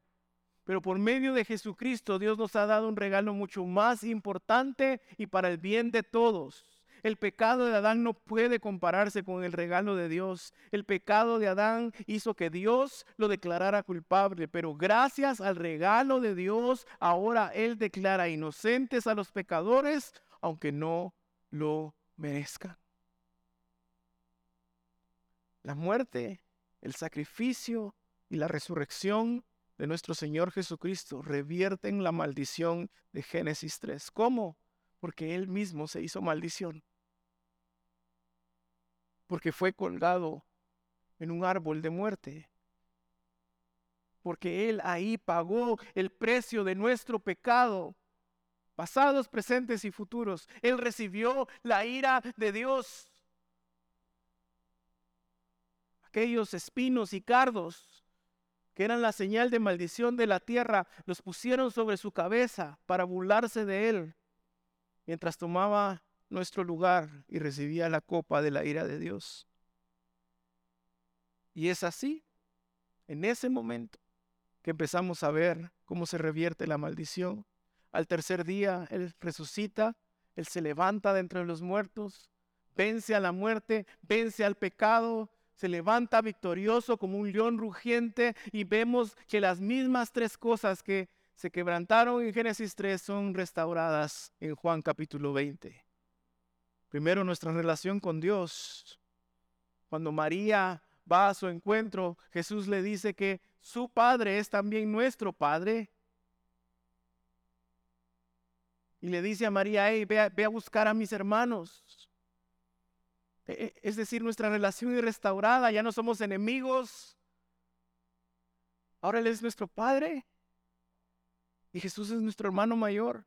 pero por medio de Jesucristo Dios nos ha dado un regalo mucho más importante y para el bien de todos el pecado de Adán no puede compararse con el regalo de Dios. El pecado de Adán hizo que Dios lo declarara culpable, pero gracias al regalo de Dios, ahora Él declara inocentes a los pecadores, aunque no lo merezcan. La muerte, el sacrificio y la resurrección de nuestro Señor Jesucristo revierten la maldición de Génesis 3. ¿Cómo? Porque Él mismo se hizo maldición porque fue colgado en un árbol de muerte. Porque Él ahí pagó el precio de nuestro pecado, pasados, presentes y futuros. Él recibió la ira de Dios. aquellos espinos y cardos que eran la señal de maldición de la tierra, los pusieron sobre su cabeza para burlarse de él, mientras tomaba nuestro lugar y recibía la copa de la ira de Dios. Y es así, en ese momento, que empezamos a ver cómo se revierte la maldición. Al tercer día, Él resucita, Él se levanta de entre los muertos, vence a la muerte, vence al pecado, se levanta victorioso como un león rugiente y vemos que las mismas tres cosas que se quebrantaron en Génesis 3 son restauradas en Juan capítulo 20. Primero nuestra relación con Dios. Cuando María va a su encuentro, Jesús le dice que su Padre es también nuestro Padre. Y le dice a María, hey, ve, a, buscar a mis hermanos. E, e, es decir, nuestra relación es restaurada, ya no somos enemigos. Ahora Él es nuestro Padre. Y Jesús es nuestro hermano mayor.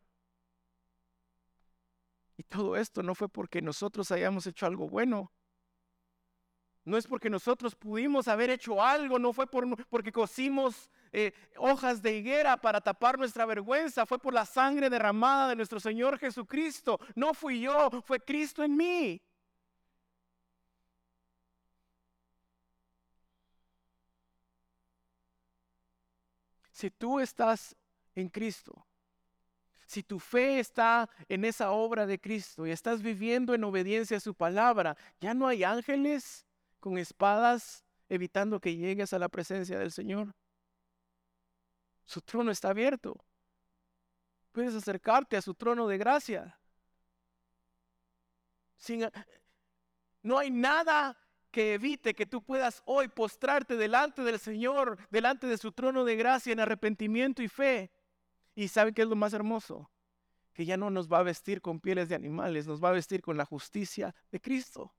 Y todo esto no fue porque nosotros hayamos hecho algo bueno. No es porque nosotros pudimos haber hecho algo, no fue porque cosimos eh, hojas de higuera para tapar nuestra vergüenza, fue por la sangre derramada de nuestro Señor Jesucristo. No fui yo, fue Cristo en mí. Si tú estás en Cristo, si tu fe está en esa obra de Cristo y estás viviendo en obediencia a su palabra, ya no hay ángeles con espadas evitando que llegues a la presencia del Señor. Su trono está abierto. Puedes acercarte a su trono de gracia. No hay nada que evite que tú puedas hoy postrarte delante del Señor, delante de su trono de gracia en arrepentimiento y fe. Y ¿sabe qué es lo más hermoso? Que ya no nos va a vestir con pieles de animales, nos va a vestir con la justicia de Cristo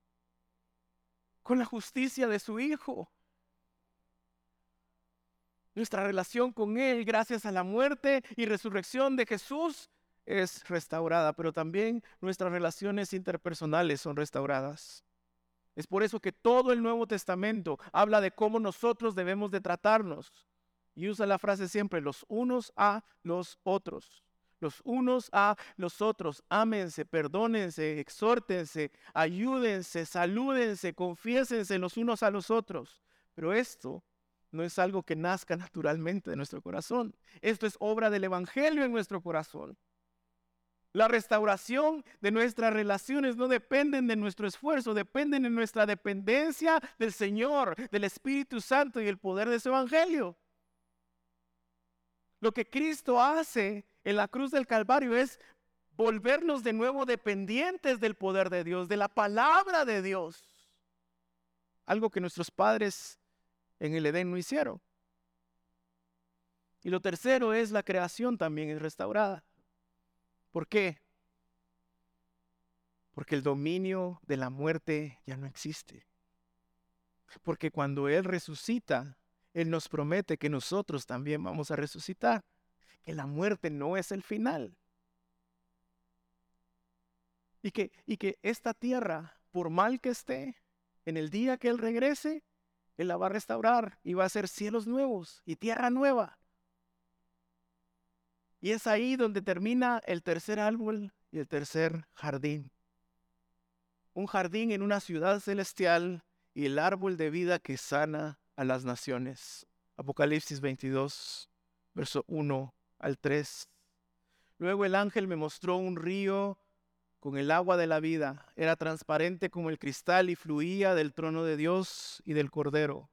con la justicia de su Hijo. Nuestra relación con Él, gracias a la muerte y resurrección de Jesús, es restaurada, pero también nuestras relaciones interpersonales son restauradas. Es por eso que todo el Nuevo Testamento habla de cómo nosotros debemos de tratarnos. Y usa la frase siempre, los unos a los otros los unos a los otros. Ámense, perdónense, exhórtense, ayúdense, salúdense, confiésense los unos a los otros. Pero esto no es algo que nazca naturalmente de nuestro corazón. Esto es obra del Evangelio en nuestro corazón. La restauración de nuestras relaciones no dependen de nuestro esfuerzo, dependen de nuestra dependencia del Señor, del Espíritu Santo y el poder de su Evangelio. Lo que Cristo hace en la cruz del Calvario es volvernos de nuevo dependientes del poder de Dios, de la palabra de Dios. Algo que nuestros padres en el Edén no hicieron. Y lo tercero es la creación también es restaurada. ¿Por qué? Porque el dominio de la muerte ya no existe. Porque cuando Él resucita, Él nos promete que nosotros también vamos a resucitar que la muerte no es el final. Y que, y que esta tierra, por mal que esté, en el día que Él regrese, Él la va a restaurar y va a hacer cielos nuevos y tierra nueva. Y es ahí donde termina el tercer árbol y el tercer jardín. Un jardín en una ciudad celestial y el árbol de vida que sana a las naciones. Apocalipsis 22, verso 1 al 3. Luego el ángel me mostró un río con el agua de la vida. Era transparente como el cristal y fluía del trono de Dios y del Cordero.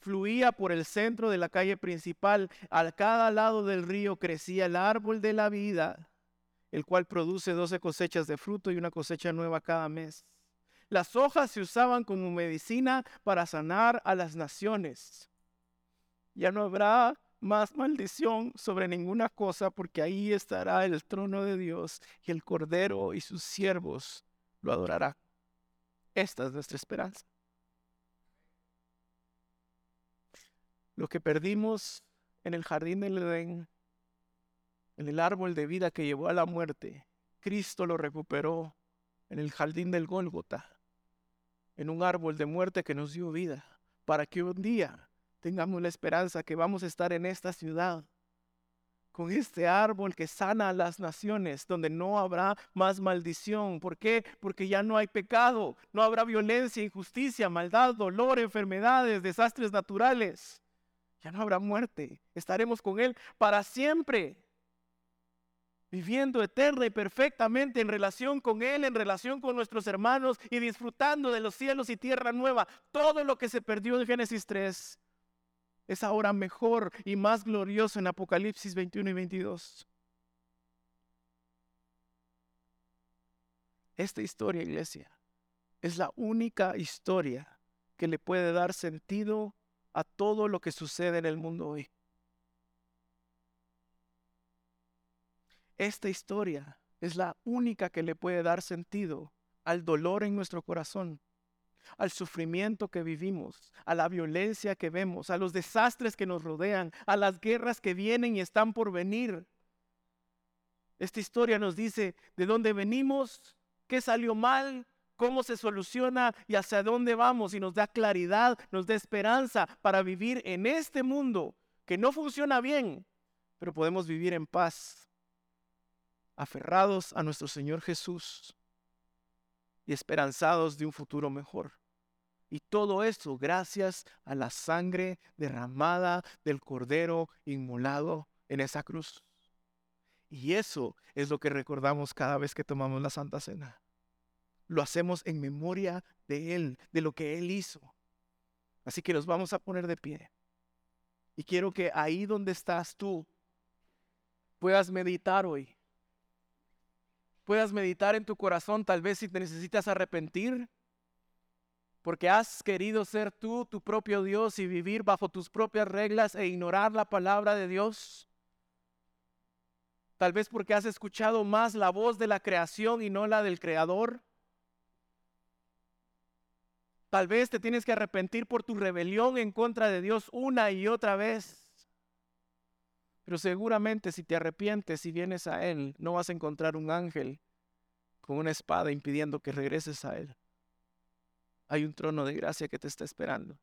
Fluía por el centro de la calle principal. A cada lado del río crecía el árbol de la vida, el cual produce doce cosechas de fruto y una cosecha nueva cada mes. Las hojas se usaban como medicina para sanar a las naciones. Ya no habrá más maldición sobre ninguna cosa, porque ahí estará el trono de Dios y el Cordero y sus siervos lo adorarán. Esta es nuestra esperanza. Lo que perdimos en el jardín del Edén, en el árbol de vida que llevó a la muerte, Cristo lo recuperó en el jardín del Gólgota, en un árbol de muerte que nos dio vida, para que un día tengamos la esperanza que vamos a estar en esta ciudad con este árbol que sana a las naciones, donde no habrá más maldición. ¿Por qué? Porque ya no hay pecado, no habrá violencia, injusticia, maldad, dolor, enfermedades, desastres naturales. Ya no habrá muerte. Estaremos con Él para siempre, viviendo eterna y perfectamente en relación con Él, en relación con nuestros hermanos y disfrutando de los cielos y tierra nueva. Todo lo que se perdió en Génesis 3 es ahora mejor y más glorioso en Apocalipsis 21 y 22. Esta historia, iglesia, es la única historia que le puede dar sentido a todo lo que sucede en el mundo hoy. Esta historia es la única que le puede dar sentido al dolor en nuestro corazón al sufrimiento que vivimos, a la violencia que vemos, a los desastres que nos rodean, a las guerras que vienen y están por venir. Esta historia nos dice de dónde venimos, qué salió mal, cómo se soluciona y hacia dónde vamos y nos da claridad, nos da esperanza para vivir en este mundo que no funciona bien, pero podemos vivir en paz, aferrados a nuestro Señor Jesús y esperanzados de un futuro mejor. Y todo esto gracias a la sangre derramada del Cordero inmolado en esa cruz. Y eso es lo que recordamos cada vez que tomamos la Santa Cena. Lo hacemos en memoria de Él, de lo que Él hizo. Así que nos vamos a poner de pie. Y quiero que ahí donde estás tú puedas meditar hoy puedas meditar en tu corazón, tal vez si te necesitas arrepentir, porque has querido ser tú tu propio Dios y vivir bajo tus propias reglas e ignorar la palabra de Dios. Tal vez porque has escuchado más la voz de la creación y no la del Creador. Tal vez te tienes que arrepentir por tu rebelión en contra de Dios una y otra vez. Pero seguramente si te arrepientes y vienes a Él, no vas a encontrar un ángel con una espada impidiendo que regreses a Él. Hay un trono de gracia que te está esperando.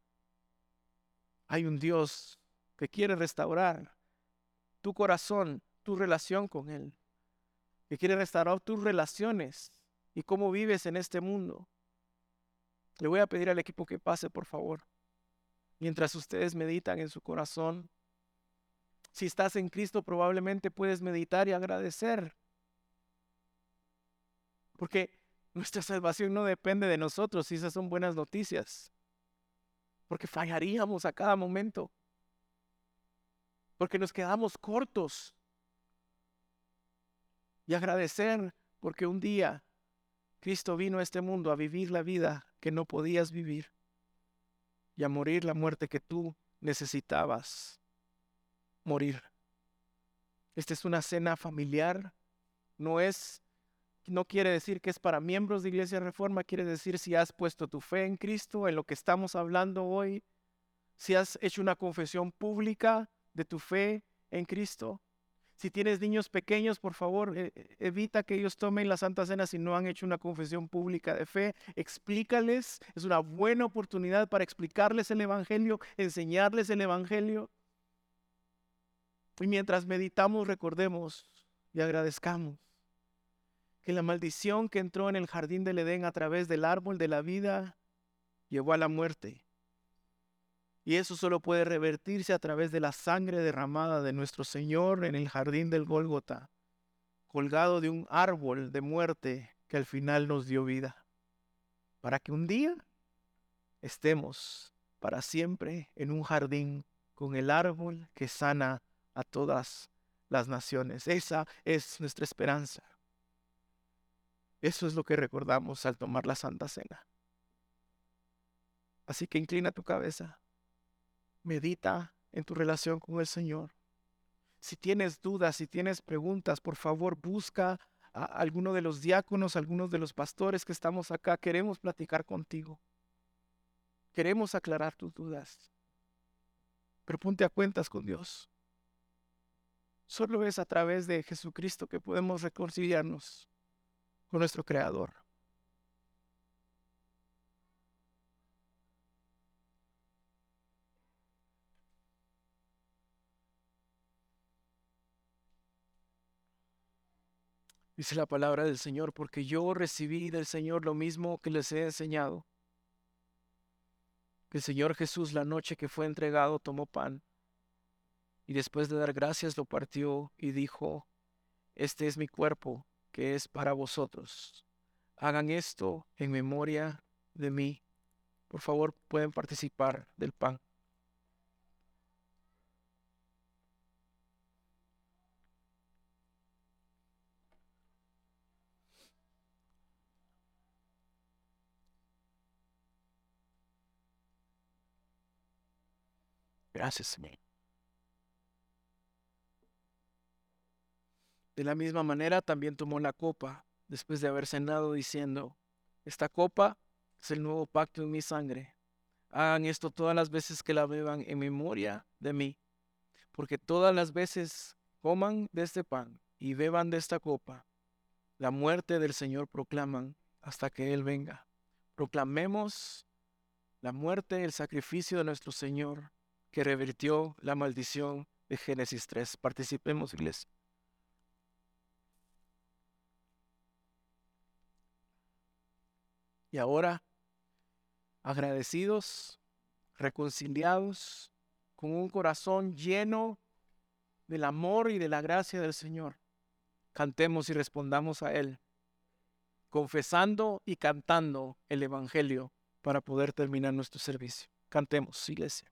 Hay un Dios que quiere restaurar tu corazón, tu relación con Él. Que quiere restaurar tus relaciones y cómo vives en este mundo. Le voy a pedir al equipo que pase, por favor. Mientras ustedes meditan en su corazón, si estás en Cristo, probablemente puedes meditar y agradecer. Porque nuestra salvación no depende de nosotros y esas son buenas noticias. Porque fallaríamos a cada momento. Porque nos quedamos cortos. Y agradecer porque un día Cristo vino a este mundo a vivir la vida que no podías vivir y a morir la muerte que tú necesitabas morir. Esta es una cena familiar, no es no quiere decir que es para miembros de Iglesia Reforma, quiere decir si has puesto tu fe en Cristo, en lo que estamos hablando hoy, si has hecho una confesión pública de tu fe en Cristo. Si tienes niños pequeños, por favor, e, e, evita que ellos tomen la Santa Cena si no han hecho una confesión pública de fe. Explícales, es una buena oportunidad para explicarles el Evangelio, enseñarles el Evangelio. Y mientras meditamos, recordemos y agradezcamos que la maldición que entró en el jardín del Edén a través del árbol de la vida llevó a la muerte. Y eso solo puede revertirse a través de la sangre derramada de nuestro Señor en el jardín del Gólgota, colgado de un árbol de muerte que al final nos dio vida, para que un día estemos para siempre en un jardín con el árbol que sana a todas las naciones. Esa es nuestra esperanza. Eso es lo que recordamos al tomar la Santa Cena. Así que inclina tu cabeza, medita en tu relación con el Señor. Si tienes dudas, si tienes preguntas, por favor busca a alguno de los diáconos, algunos de los pastores que estamos acá. Queremos platicar contigo. Queremos aclarar tus dudas. Pero ponte a cuentas con Dios. Solo es a través de Jesucristo que podemos reconciliarnos con nuestro Creador. Dice la palabra del Señor, porque yo recibí del Señor lo mismo que les he enseñado. Que el Señor Jesús la noche que fue entregado tomó pan y después de dar gracias lo partió y dijo, este es mi cuerpo que es para vosotros. Hagan esto en memoria de mí. Por favor, pueden participar del pan. Gracias, Señor. De la misma manera también tomó la copa después de haber cenado diciendo, esta copa es el nuevo pacto en mi sangre. Hagan esto todas las veces que la beban en memoria de mí, porque todas las veces coman de este pan y beban de esta copa, la muerte del Señor proclaman hasta que Él venga. Proclamemos la muerte, el sacrificio de nuestro Señor que revirtió la maldición de Génesis 3. Participemos, iglesia. Y ahora, agradecidos, reconciliados, con un corazón lleno del amor y de la gracia del Señor, cantemos y respondamos a Él, confesando y cantando el Evangelio para poder terminar nuestro servicio. Cantemos, iglesia.